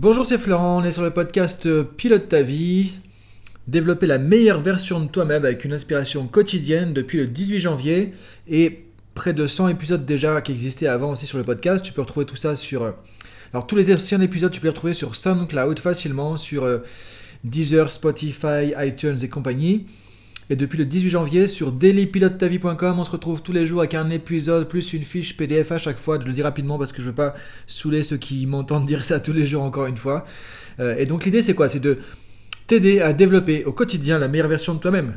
Bonjour, c'est Florent, on est sur le podcast euh, Pilote ta vie. Développer la meilleure version de toi-même avec une inspiration quotidienne depuis le 18 janvier et près de 100 épisodes déjà qui existaient avant aussi sur le podcast. Tu peux retrouver tout ça sur... Euh, alors tous les anciens épisodes, tu peux les retrouver sur SoundCloud facilement, sur euh, Deezer, Spotify, iTunes et compagnie. Et depuis le 18 janvier, sur dailypilotetavie.com, on se retrouve tous les jours avec un épisode plus une fiche PDF à chaque fois. Je le dis rapidement parce que je veux pas saouler ceux qui m'entendent dire ça tous les jours encore une fois. Euh, et donc l'idée c'est quoi? C'est de t'aider à développer au quotidien la meilleure version de toi-même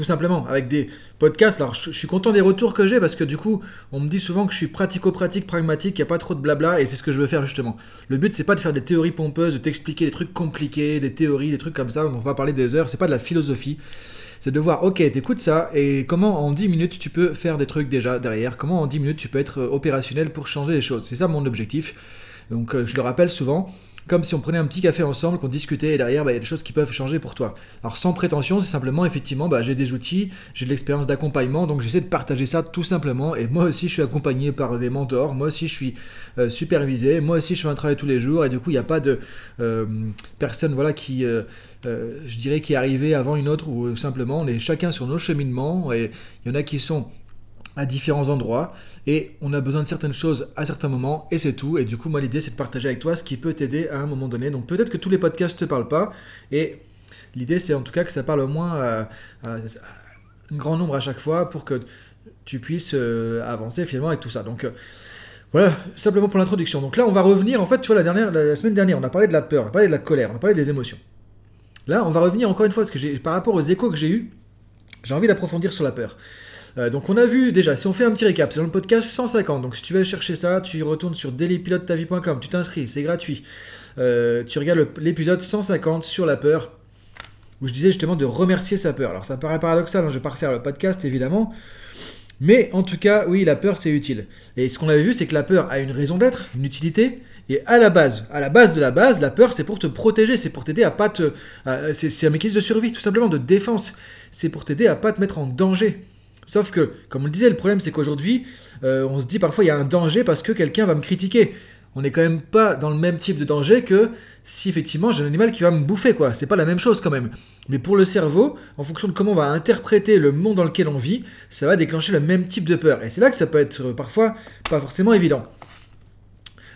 tout simplement, avec des podcasts. Alors, je, suis content des retours que j'ai parce que du coup, on me dit souvent que je suis pratico-pratique, pragmatique, il n'y a pas trop de blabla et c'est ce que je veux faire justement. Le but, c'est pas de faire des théories pompeuses, de t'expliquer des trucs compliqués, des théories, des trucs comme ça, on va parler des heures, c'est pas de la philosophie. C'est de voir, ok, t'écoutes ça, et comment en 10 minutes tu peux faire des trucs déjà derrière, comment en 10 minutes tu peux être opérationnel pour changer les choses? C'est ça mon objectif. Donc, euh, je le rappelle souvent, comme si on prenait un petit café ensemble, qu'on discutait, et derrière, bah, il y a des choses qui peuvent changer pour toi. Alors sans prétention, c'est simplement, effectivement, bah, j'ai des outils, j'ai de l'expérience d'accompagnement, donc j'essaie de partager ça tout simplement, et moi aussi je suis accompagné par des mentors, moi aussi je suis euh, supervisé, moi aussi je fais un travail tous les jours, et du coup il n'y a pas de euh, personne voilà, qui, euh, je dirais, qui est arrivée avant une autre, ou simplement on est chacun sur nos cheminements, et il y en a qui sont à différents endroits et on a besoin de certaines choses à certains moments et c'est tout. Et du coup, moi, l'idée, c'est de partager avec toi ce qui peut t'aider à un moment donné. Donc peut-être que tous les podcasts te parlent pas et l'idée, c'est en tout cas que ça parle au moins à, un grand nombre à chaque fois pour que tu puisses euh, avancer finalement avec tout ça. Donc euh, voilà, simplement pour l'introduction. Donc là, on va revenir. En fait, tu vois, la, dernière, la, semaine dernière, on a parlé de la peur, on a parlé de la colère, on a parlé des émotions. Là, on va revenir encore une fois parce que par rapport aux échos que j'ai eus, j'ai envie d'approfondir sur la peur. Euh, donc on a vu déjà, si on fait un petit récap, c'est dans le podcast 150. Donc si tu veux chercher ça, tu retournes sur dailypilotetavie.com, tu t'inscris, c'est gratuit. Euh, tu regardes l'épisode 150 sur la peur, où je disais justement de remercier sa peur. Alors ça paraît paradoxal, hein, je ne vais pas refaire le podcast évidemment. Mais en tout cas, oui, la peur, c'est utile. Et ce qu'on avait vu, c'est que la peur a une raison d'être, une utilité. Et à la base, à la base de la base, la peur, c'est pour te protéger, c'est pour t'aider à pas te... c'est un mécanisme de survie, tout simplement, de défense. C'est pour t'aider à pas te mettre en danger. Sauf que, comme on le disait, le problème c'est qu'aujourd'hui, euh, on se dit parfois il y a un danger parce que quelqu'un va me critiquer. On n'est quand même pas dans le même type de danger que si effectivement j'ai un animal qui va me bouffer, quoi. C'est pas la même chose quand même. Mais pour le cerveau, en fonction de comment on va interpréter le monde dans lequel on vit, ça va déclencher le même type de peur. Et c'est là que ça peut être euh, parfois pas forcément évident.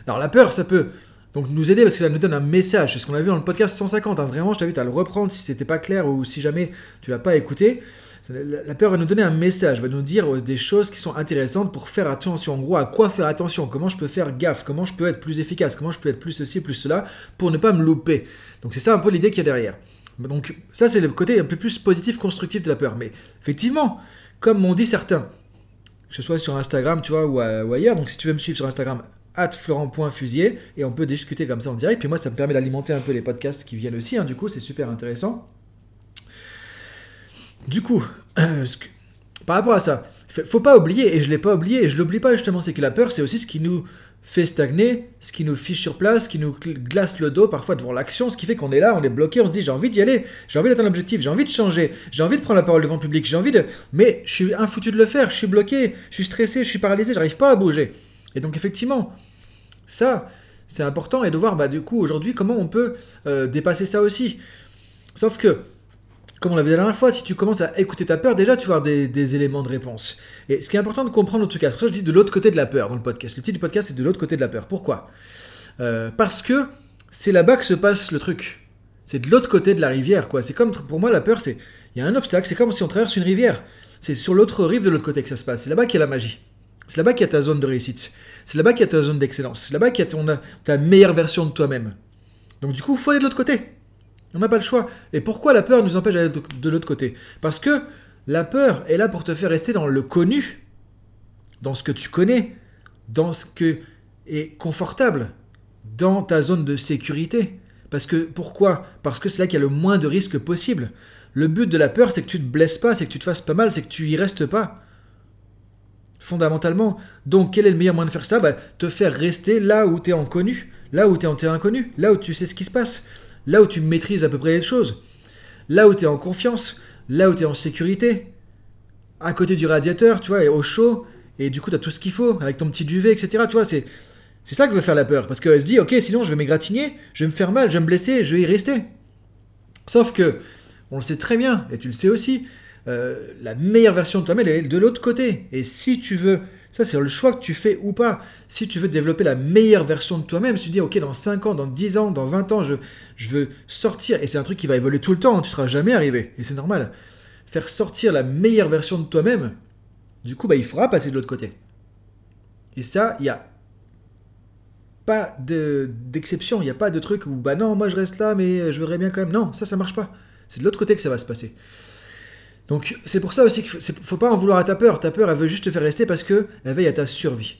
Alors la peur, ça peut donc nous aider parce que ça nous donne un message. C'est ce qu'on a vu dans le podcast 150. Hein. Vraiment, je t'invite à le reprendre si c'était pas clair ou si jamais tu l'as pas écouté. La peur va nous donner un message, va nous dire euh, des choses qui sont intéressantes pour faire attention. En gros, à quoi faire attention? Comment je peux faire gaffe? Comment je peux être plus efficace? Comment je peux être plus ceci, plus cela pour ne pas me louper? Donc c'est ça un peu l'idée qu'il y a derrière. Donc ça c'est le côté un peu plus positif, constructif de la peur. Mais effectivement, comme m'ont dit certains, que ce soit sur Instagram, tu vois, ou, ailleurs, donc si tu veux me suivre sur Instagram, at florent.fusier, et on peut discuter comme ça en direct. Puis moi, ça me permet d'alimenter un peu les podcasts qui viennent aussi, hein, du coup, c'est super intéressant. Du coup, par rapport à ça, faut pas oublier, et je l'ai pas oublié, et je l'oublie pas justement, c'est que la peur, c'est aussi ce qui nous fait stagner, ce qui nous fiche sur place, ce qui nous glace le dos parfois devant l'action, ce qui fait qu'on est là, on est bloqué, on se dit j'ai envie d'y aller, j'ai envie d'atteindre l'objectif, j'ai envie de changer, j'ai envie de prendre la parole devant le public, j'ai envie de... Mais je suis infoutu de le faire, je suis bloqué, je suis stressé, je suis paralysé, j'arrive pas à bouger. Et donc effectivement, ça, c'est important, et de voir bah, du coup aujourd'hui comment on peut euh, dépasser ça aussi. Sauf que comme on l'avait la dernière fois, si tu commences à écouter ta peur, déjà tu vas avoir des, éléments de réponse. Et ce qui est important de comprendre en tout cas, c'est pour ça que je dis de l'autre côté de la peur dans le podcast. Le titre du podcast c'est de l'autre côté de la peur. Pourquoi? Euh, Parce que c'est là-bas que se passe le truc. C'est de l'autre côté de la rivière, quoi. C'est comme, pour moi, la peur, c'est, il y a un obstacle, c'est comme si on traverse une rivière. C'est sur l'autre rive de l'autre côté que ça se passe. C'est là-bas qu'il y a la magie. C'est là-bas qu'il y a ta zone de réussite. C'est là-bas qu'il y a ta zone d'excellence. C'est là-bas qu'il y a ta meilleure version de toi-même. Donc du coup, faut aller de l'autre côté. On n'a pas le choix. Et pourquoi la peur nous empêche d'aller de l'autre côté? Parce que la peur est là pour te faire rester dans le connu, dans ce que tu connais, dans ce que est confortable, dans ta zone de sécurité. Parce que pourquoi? Parce que c'est là qu'il y a le moins de risques possible. Le but de la peur, c'est que tu te blesses pas, c'est que tu te fasses pas mal, c'est que tu y restes pas. Fondamentalement. Donc, quel est le meilleur moyen de faire ça? Bah, Te faire rester là où tu es en connu, là où tu es en terrain inconnu, là où tu sais ce qui se passe là où tu maîtrises à peu près les choses, là où tu es en confiance, là où tu es en sécurité, à côté du radiateur, tu vois, et au chaud, et du coup tu as tout ce qu'il faut, avec ton petit duvet, etc. Tu vois, c'est, C'est ça que veut faire la peur. Parce qu'elle se dit, ok, sinon je vais m'égratigner, je vais me faire mal, je vais me blesser, je vais y rester. Sauf que, on le sait très bien, et tu le sais aussi, euh, la meilleure version de toi-même, est de l'autre côté. Et si tu veux, ça c'est le choix que tu fais ou pas, si tu veux développer la meilleure version de toi-même, si tu dis, ok, dans 5 ans, dans 10 ans, dans 20 ans, je, je veux sortir, et c'est un truc qui va évoluer tout le temps, hein, tu ne seras jamais arrivé, et c'est normal, faire sortir la meilleure version de toi-même, du coup, bah, il faudra passer de l'autre côté. Et ça, il n'y a pas d'exception, il n'y a pas de truc où, bah non, moi je reste là, mais je voudrais bien quand même. Non, ça, ça marche pas. C'est de l'autre côté que ça va se passer. Donc c'est pour ça aussi qu'il ne faut pas en vouloir à ta peur. Ta peur, elle veut juste te faire rester parce qu'elle veille à ta survie.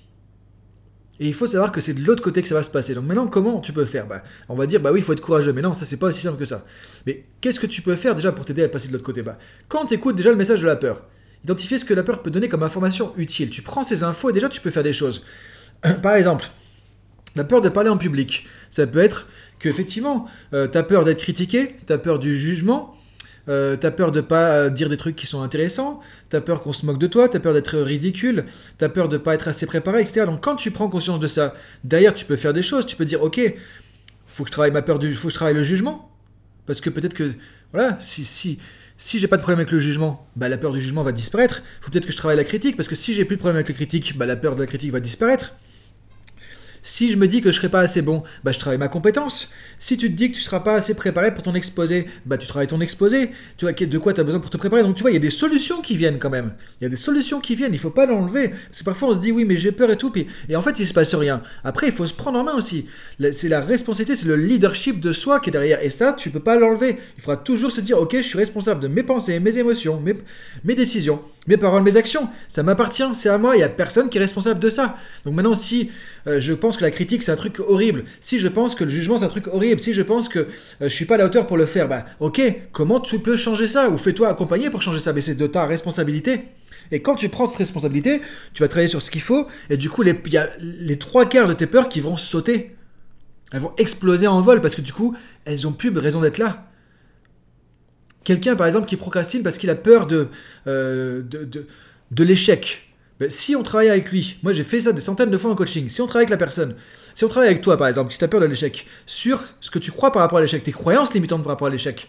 Et il faut savoir que c'est de l'autre côté que ça va se passer. Donc maintenant, comment tu peux faire? Bah, On va dire, bah oui, il faut être courageux. Mais non, ça, c'est pas aussi simple que ça. Mais qu'est-ce que tu peux faire déjà pour t'aider à passer de l'autre côté? Bah, Quand tu écoutes déjà le message de la peur, identifier ce que la peur peut donner comme information utile. Tu prends ces infos et déjà tu peux faire des choses. Par exemple, la peur de parler en public. Ça peut être que effectivement, euh, tu as peur d'être critiqué, tu as peur du jugement, euh, t'as peur de pas euh, dire des trucs qui sont intéressants, t'as peur qu'on se moque de toi, t'as peur d'être ridicule, t'as peur de pas être assez préparé, etc. Donc quand tu prends conscience de ça, derrière tu peux faire des choses, tu peux dire ok, faut que je travaille ma peur du, faut que je travaille le jugement, parce que peut-être que voilà, si si si j'ai pas de problème avec le jugement, bah la peur du jugement va disparaître. Faut peut-être que je travaille la critique, parce que si j'ai plus de problème avec la critique, bah la peur de la critique va disparaître. Si je me dis que je serai pas assez bon, bah je travaille ma compétence. Si tu te dis que tu seras pas assez préparé pour ton exposé, bah tu travailles ton exposé. Tu vois de quoi tu as besoin pour te préparer? Donc tu vois, il y a des solutions qui viennent quand même. Il y a des solutions qui viennent, il faut pas l'enlever. Parce que parfois on se dit oui, mais j'ai peur et tout, et en fait il se passe rien. Après, il faut se prendre en main aussi. C'est la responsabilité, c'est le leadership de soi qui est derrière. Et ça, tu peux pas l'enlever. Il faudra toujours se dire ok, je suis responsable de mes pensées, mes émotions, mes, mes décisions, mes paroles, mes actions. Ça m'appartient, c'est à moi, il y a personne qui est responsable de ça. Donc maintenant, si euh, je pense que la critique c'est un truc horrible, si je pense que le jugement c'est un truc horrible, si je pense que euh, je suis pas à la hauteur pour le faire, bah ok, comment tu peux changer ça Ou fais-toi accompagner pour changer ça, mais c'est de ta responsabilité. Et quand tu prends cette responsabilité, tu vas travailler sur ce qu'il faut, et du coup, il y a les trois quarts de tes peurs qui vont sauter. Elles vont exploser en vol, parce que du coup, elles ont plus raison d'être là. Quelqu'un, par exemple, qui procrastine parce qu'il a peur de, euh, l'échec. Ben, si on travaille avec lui, moi j'ai fait ça des centaines de fois en coaching, si on travaille avec la personne, si on travaille avec toi par exemple, si tu as peur de l'échec, sur ce que tu crois par rapport à l'échec, tes croyances limitantes par rapport à l'échec,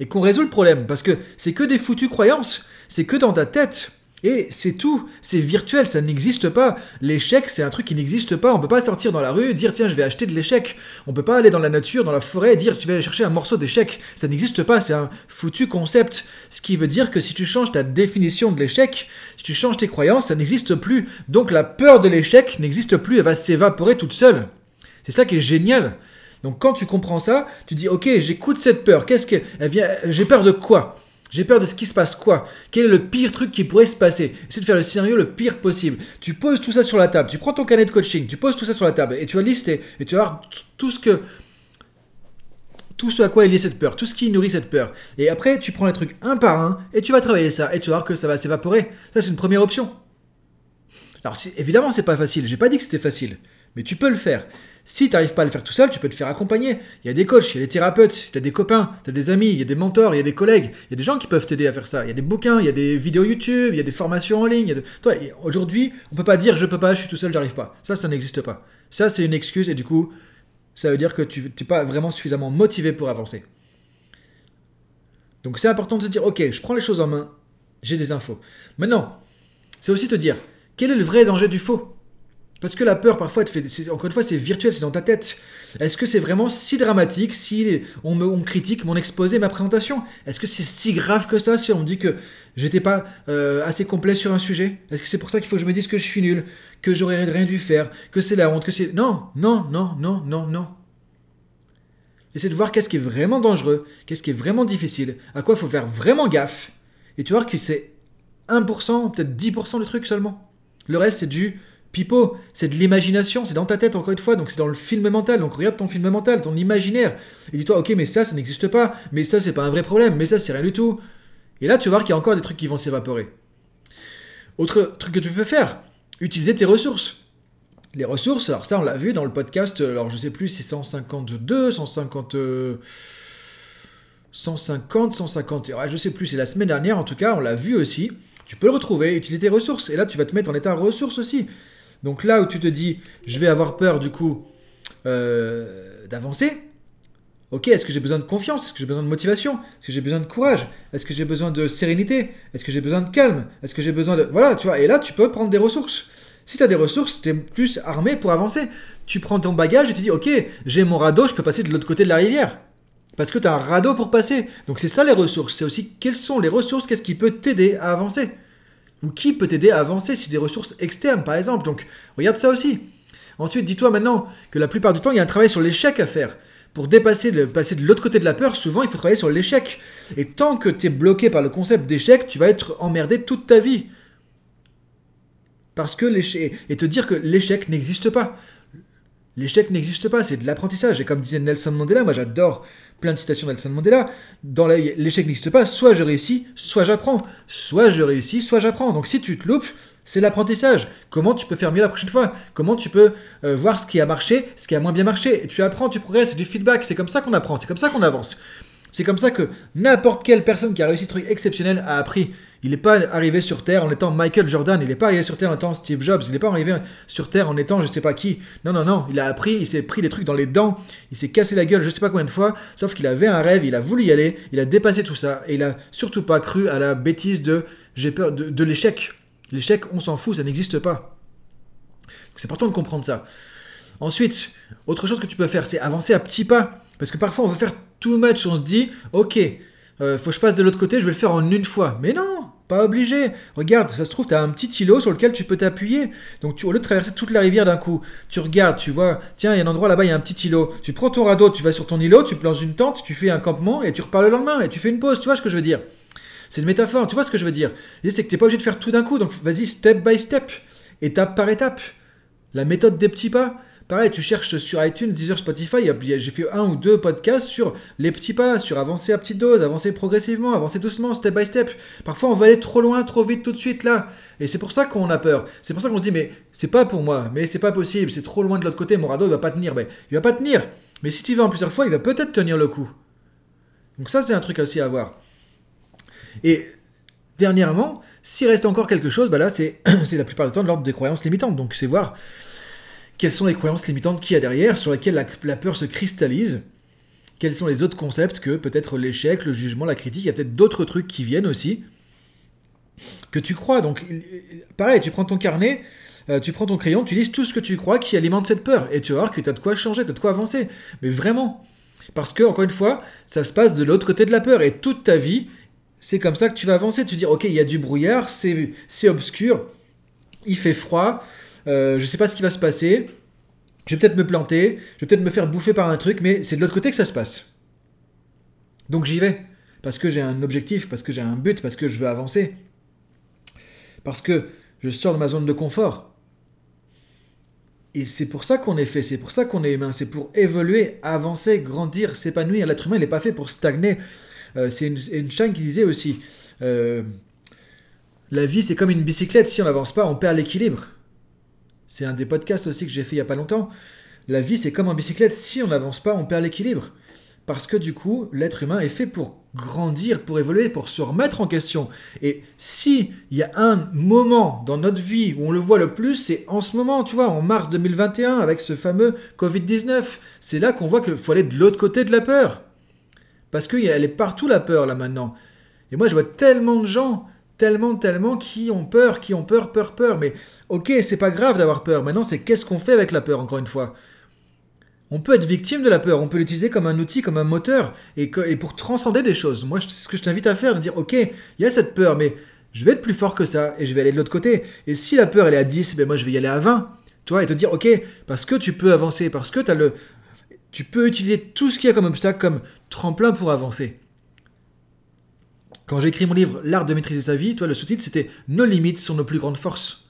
et qu'on résout le problème, parce que c'est que des foutues croyances, c'est que dans ta tête, et c'est tout, c'est virtuel, ça n'existe pas. L'échec, c'est un truc qui n'existe pas. On peut pas sortir dans la rue, dire tiens, je vais acheter de l'échec. On peut pas aller dans la nature, dans la forêt, dire tu vas chercher un morceau d'échec. Ça n'existe pas, c'est un foutu concept. Ce qui veut dire que si tu changes ta définition de l'échec, si tu changes tes croyances, ça n'existe plus. Donc la peur de l'échec n'existe plus, elle va s'évaporer toute seule. C'est ça qui est génial. Donc quand tu comprends ça, tu dis ok, j'écoute cette peur. Qu'est-ce que elle vient J'ai peur de quoi? J'ai peur de ce qui se passe quoi? Quel est le pire truc qui pourrait se passer? Essaye de faire le scénario le pire possible. Tu poses tout ça sur la table, tu prends ton canet de coaching, tu poses tout ça sur la table et tu vas lister et tu vas voir tout ce tout ce à quoi y a cette peur, tout ce qui nourrit cette peur. Et après, tu prends les trucs un par un et tu vas travailler ça et tu vas voir que ça va s'évaporer. Ça, c'est une première option. Alors, évidemment, c'est pas facile. J'ai pas dit que c'était facile, mais tu peux le faire. Si tu n'arrives pas à le faire tout seul, tu peux te faire accompagner. Il y a des coachs, il y a des thérapeutes, tu as des copains, tu as des amis, il y a des mentors, il y a des collègues, il y a des gens qui peuvent t'aider à faire ça. Il y a des bouquins, il y a des vidéos YouTube, il y a des formations en ligne. Aujourd'hui, on peut pas dire je peux pas, je suis tout seul, j'arrive pas. Ça, ça n'existe pas. Ça, c'est une excuse et du coup, ça veut dire que tu n'es pas vraiment suffisamment motivé pour avancer. Donc c'est important de se dire, ok, je prends les choses en main, j'ai des infos. Maintenant, c'est aussi te dire, quel est le vrai danger du faux parce que la peur, parfois, encore une fois, c'est virtuel, c'est dans ta tête. Est-ce que c'est vraiment si dramatique si on me critique mon exposé, ma présentation? Est-ce que c'est si grave que ça si on me dit que j'étais pas euh, assez complet sur un sujet? Est-ce que c'est pour ça qu'il faut que je me dise que je suis nul, que j'aurais rien dû faire, que c'est la honte, que c'est... Non, non, non, non, non, non. Essaye de voir qu'est-ce qui est vraiment dangereux, qu'est-ce qui est vraiment difficile, à quoi il faut faire vraiment gaffe. Et tu vois que c'est 1%, peut-être 10% le truc seulement. Le reste, c'est du Pipo, c'est de l'imagination, c'est dans ta tête encore une fois, donc c'est dans le film mental. Donc regarde ton film mental, ton imaginaire, et dis-toi, ok, mais ça, ça n'existe pas, mais ça, c'est pas un vrai problème, mais ça, c'est rien du tout. Et là, tu vas voir qu'il y a encore des trucs qui vont s'évaporer. Autre truc que tu peux faire, utiliser tes ressources. Les ressources, alors ça, on l'a vu dans le podcast, alors je sais plus si 152, 150. 150, 150, ouais, je sais plus, c'est la semaine dernière en tout cas, on l'a vu aussi. Tu peux le retrouver, utiliser tes ressources. Et là, tu vas te mettre en état ressources aussi. Donc là où tu te dis, je vais avoir peur du coup euh, d'avancer, ok, est-ce que j'ai besoin de confiance? Est-ce que j'ai besoin de motivation? Est-ce que j'ai besoin de courage? Est-ce que j'ai besoin de sérénité? Est-ce que j'ai besoin de calme? Est-ce que j'ai besoin de... Voilà, tu vois, et là tu peux prendre des ressources. Si tu as des ressources, tu es plus armé pour avancer. Tu prends ton bagage et tu dis, ok, j'ai mon radeau, je peux passer de l'autre côté de la rivière. Parce que tu as un radeau pour passer. Donc c'est ça les ressources. C'est aussi quelles sont les ressources, qu'est-ce qui peut t'aider à avancer. Ou qui peut t'aider à avancer si des ressources externes, par exemple. Donc regarde ça aussi. Ensuite, dis-toi maintenant que la plupart du temps, il y a un travail sur l'échec à faire. Pour dépasser, le, passer de l'autre côté de la peur, souvent, il faut travailler sur l'échec. Et tant que tu es bloqué par le concept d'échec, tu vas être emmerdé toute ta vie. Parce que l'échec. Et te dire que l'échec n'existe pas. L'échec n'existe pas, c'est de l'apprentissage. Et comme disait Nelson Mandela, moi j'adore plein de citations de Nelson Mandela, dans l'échec n'existe pas, soit je réussis, soit j'apprends. Soit je réussis, soit j'apprends. Donc si tu te loupes, c'est l'apprentissage. Comment tu peux faire mieux la prochaine fois? Comment tu peux euh, voir ce qui a marché, ce qui a moins bien marché? Tu apprends, tu progresses, c'est du feedback. C'est comme ça qu'on apprend, c'est comme ça qu'on avance. C'est comme ça que n'importe quelle personne qui a réussi un truc exceptionnel a appris. Il n'est pas arrivé sur Terre en étant Michael Jordan, il n'est pas arrivé sur Terre en étant Steve Jobs, il n'est pas arrivé sur Terre en étant je sais pas qui. Non, non, non, il a appris, il s'est pris des trucs dans les dents, il s'est cassé la gueule je sais pas combien de fois, sauf qu'il avait un rêve, il a voulu y aller, il a dépassé tout ça, et il a surtout pas cru à la bêtise de j'ai peur de, l'échec. L'échec, on s'en fout, ça n'existe pas. C'est important de comprendre ça. Ensuite, autre chose que tu peux faire, c'est avancer à petits pas. Parce que parfois on veut faire too much, on se dit, ok, euh, faut que je passe de l'autre côté, je vais le faire en une fois. Mais non, pas obligé. Regarde, ça se trouve, tu as un petit îlot sur lequel tu peux t'appuyer. Donc tu, au lieu de traverser toute la rivière d'un coup, tu regardes, tu vois, tiens, il y a un endroit là-bas, il y a un petit îlot. Tu prends ton radeau, tu vas sur ton îlot, tu plantes une tente, tu fais un campement et tu repars le lendemain et tu fais une pause. Tu vois ce que je veux dire? C'est une métaphore, tu vois ce que je veux dire? C'est que tu n'es pas obligé de faire tout d'un coup. Donc vas-y, step by step, étape par étape. La méthode des petits pas. Pareil, tu cherches sur iTunes, Deezer, Spotify, j'ai fait un ou deux podcasts sur les petits pas, sur avancer à petite dose, avancer progressivement, avancer doucement, step by step. Parfois, on va aller trop loin, trop vite, tout de suite là. Et c'est pour ça qu'on a peur. C'est pour ça qu'on se dit, mais c'est pas pour moi, mais c'est pas possible, c'est trop loin de l'autre côté, mon radeau, il va pas tenir. Mais il va pas tenir. Mais si tu vas en plusieurs fois, il va peut-être tenir le coup. Donc ça, c'est un truc aussi à voir. Et dernièrement, s'il reste encore quelque chose, bah là, c'est la plupart du temps de l'ordre des croyances limitantes. Donc c'est voir quelles sont les croyances limitantes qu'il y a derrière, sur lesquelles la, peur se cristallise, quels sont les autres concepts que peut-être l'échec, le jugement, la critique, il y a peut-être d'autres trucs qui viennent aussi, que tu crois. Donc, pareil, tu prends ton carnet, euh, tu prends ton crayon, tu lis tout ce que tu crois qui alimente cette peur, et tu vas voir que tu as de quoi changer, tu as de quoi avancer. Mais vraiment. Parce que, encore une fois, ça se passe de l'autre côté de la peur, et toute ta vie, c'est comme ça que tu vas avancer. Tu dis, ok, il y a du brouillard, c'est obscur, il fait froid, euh, je sais pas ce qui va se passer, je vais peut-être me planter, je vais peut-être me faire bouffer par un truc, mais c'est de l'autre côté que ça se passe. Donc j'y vais, parce que j'ai un objectif, parce que j'ai un but, parce que je veux avancer, parce que je sors de ma zone de confort. Et c'est pour ça qu'on est fait, c'est pour ça qu'on est humain, c'est pour évoluer, avancer, grandir, s'épanouir. L'être humain, n'est pas fait pour stagner. Euh, c'est une, qui disait aussi, euh, la vie c'est comme une bicyclette, si on n'avance pas, on perd l'équilibre. C'est un des podcasts aussi que j'ai fait il y a pas longtemps. La vie, c'est comme en bicyclette. Si on n'avance pas, on perd l'équilibre. Parce que du coup, l'être humain est fait pour grandir, pour évoluer, pour se remettre en question. Et si il y a un moment dans notre vie où on le voit le plus, c'est en ce moment, tu vois, en mars 2021, avec ce fameux Covid-19. C'est là qu'on voit qu'il faut aller de l'autre côté de la peur. Parce qu'elle est partout la peur là maintenant. Et moi, je vois tellement de gens tellement, tellement qui ont peur, qui ont peur, peur, peur. Mais ok, c'est pas grave d'avoir peur. Maintenant, c'est qu'est-ce qu'on fait avec la peur, encore une fois? On peut être victime de la peur, on peut l'utiliser comme un outil, comme un moteur, et, pour transcender des choses. Moi, ce que je t'invite à faire, de dire, ok, il y a cette peur, mais je vais être plus fort que ça, et je vais aller de l'autre côté. Et si la peur, elle est à 10, ben moi, je vais y aller à 20. Tu vois, et te dire, ok, parce que tu peux avancer, parce que as le... Tu peux utiliser tout ce qu'il y a comme obstacle comme tremplin pour avancer. Quand j'ai écrit mon livre L'art de maîtriser sa vie, toi, le sous-titre c'était Nos limites sont nos plus grandes forces.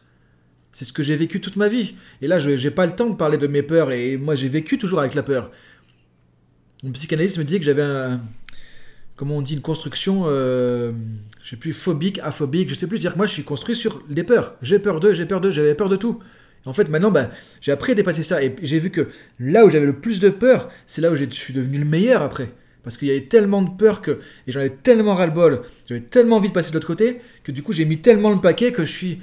C'est ce que j'ai vécu toute ma vie. Et là, je n'ai pas le temps de parler de mes peurs, et moi j'ai vécu toujours avec la peur. Mon psychanalyste me dit que j'avais. Comment on dit Une construction. Euh, je sais plus, phobique, aphobique, je sais plus. dire que moi je suis construit sur les peurs. J'ai peur d'eux, j'ai peur d'eux, j'avais peur de tout. En fait, maintenant, bah, j'ai appris à dépasser ça. Et j'ai vu que là où j'avais le plus de peur, c'est là où je suis devenu le meilleur après. Parce qu'il y avait tellement de peur que. Et j'en avais tellement ras-le-bol, j'avais tellement envie de passer de l'autre côté, que du coup j'ai mis tellement le paquet que je suis.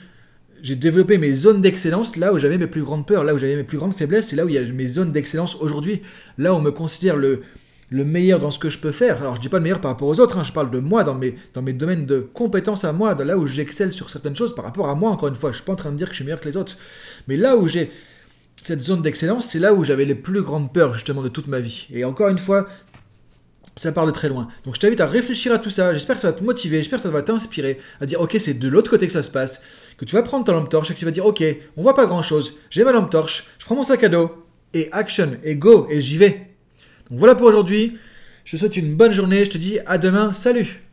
j'ai développé mes zones d'excellence là où j'avais mes plus grandes peurs, là où j'avais mes plus grandes faiblesses, c'est là où il y a mes zones d'excellence aujourd'hui. Là où on me considère le, le meilleur dans ce que je peux faire. Alors je dis pas le meilleur par rapport aux autres, hein, je parle de moi dans mes, dans mes domaines de compétences à moi, de là où j'excelle sur certaines choses par rapport à moi, encore une fois. Je suis pas en train de dire que je suis meilleur que les autres. Mais là où j'ai cette zone d'excellence, c'est là où j'avais les plus grandes peurs justement de toute ma vie. Et encore une fois, ça part de très loin. Donc je t'invite à réfléchir à tout ça. J'espère que ça va te motiver, j'espère que ça va t'inspirer à dire ok c'est de l'autre côté que ça se passe, que tu vas prendre ta lampe torche et que tu vas dire ok on voit pas grand chose, j'ai ma lampe torche, je prends mon sac à dos et action et go et j'y vais. Donc voilà pour aujourd'hui. Je te souhaite une bonne journée. Je te dis à demain. Salut